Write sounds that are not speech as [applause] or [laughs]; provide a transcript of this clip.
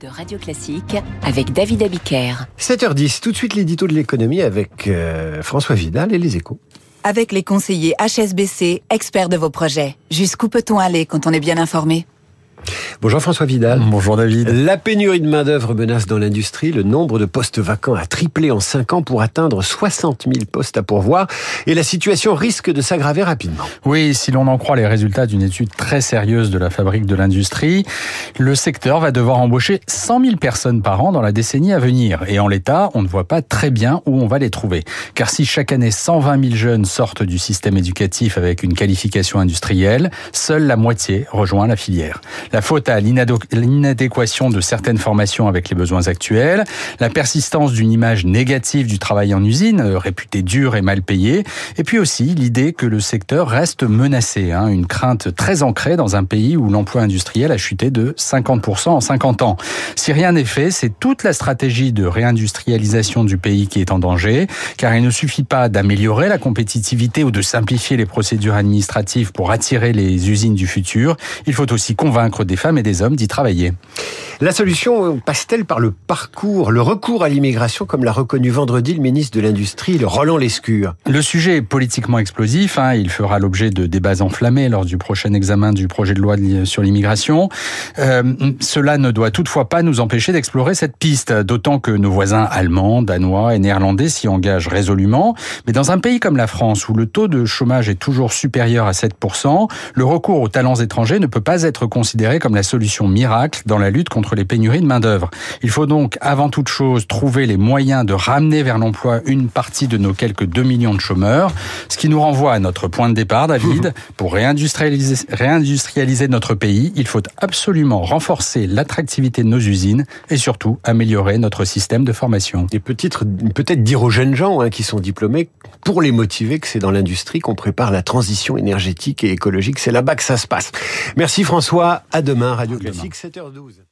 de Radio Classique avec David Abiker. 7h10, tout de suite l'édito de l'économie avec euh, François Vidal et les échos. Avec les conseillers HSBC, experts de vos projets. Jusqu'où peut-on aller quand on est bien informé? Bonjour François Vidal. Bonjour David. La pénurie de main-d'œuvre menace dans l'industrie. Le nombre de postes vacants a triplé en 5 ans pour atteindre 60 000 postes à pourvoir. Et la situation risque de s'aggraver rapidement. Oui, si l'on en croit les résultats d'une étude très sérieuse de la fabrique de l'industrie, le secteur va devoir embaucher 100 000 personnes par an dans la décennie à venir. Et en l'état, on ne voit pas très bien où on va les trouver. Car si chaque année 120 000 jeunes sortent du système éducatif avec une qualification industrielle, seule la moitié rejoint la filière. La faute à l'inadéquation de certaines formations avec les besoins actuels, la persistance d'une image négative du travail en usine, euh, réputé dur et mal payé, et puis aussi l'idée que le secteur reste menacé, hein, une crainte très ancrée dans un pays où l'emploi industriel a chuté de 50% en 50 ans. Si rien n'est fait, c'est toute la stratégie de réindustrialisation du pays qui est en danger, car il ne suffit pas d'améliorer la compétitivité ou de simplifier les procédures administratives pour attirer les usines du futur, il faut aussi convaincre des femmes et des hommes d'y travailler. La solution passe-t-elle par le parcours, le recours à l'immigration, comme l'a reconnu vendredi le ministre de l'Industrie, le Roland Lescure? Le sujet est politiquement explosif. Hein. il fera l'objet de débats enflammés lors du prochain examen du projet de loi sur l'immigration. Euh, cela ne doit toutefois pas nous empêcher d'explorer cette piste, d'autant que nos voisins allemands, danois et néerlandais s'y engagent résolument. Mais dans un pays comme la France, où le taux de chômage est toujours supérieur à 7%, le recours aux talents étrangers ne peut pas être considéré comme la solution miracle dans la lutte contre les pénuries de main-d'œuvre. Il faut donc, avant toute chose, trouver les moyens de ramener vers l'emploi une partie de nos quelques 2 millions de chômeurs, ce qui nous renvoie à notre point de départ, David. [laughs] Pour réindustrialiser, réindustrialiser notre pays, il faut absolument renforcer l'attractivité de nos usines et surtout améliorer notre système de formation. Et peut-être peut dire aux jeunes gens hein, qui sont diplômés, pour les motiver, que c'est dans l'industrie qu'on prépare la transition énergétique et écologique. C'est là-bas que ça se passe. Merci François. À demain, Radio Classique, 7h12.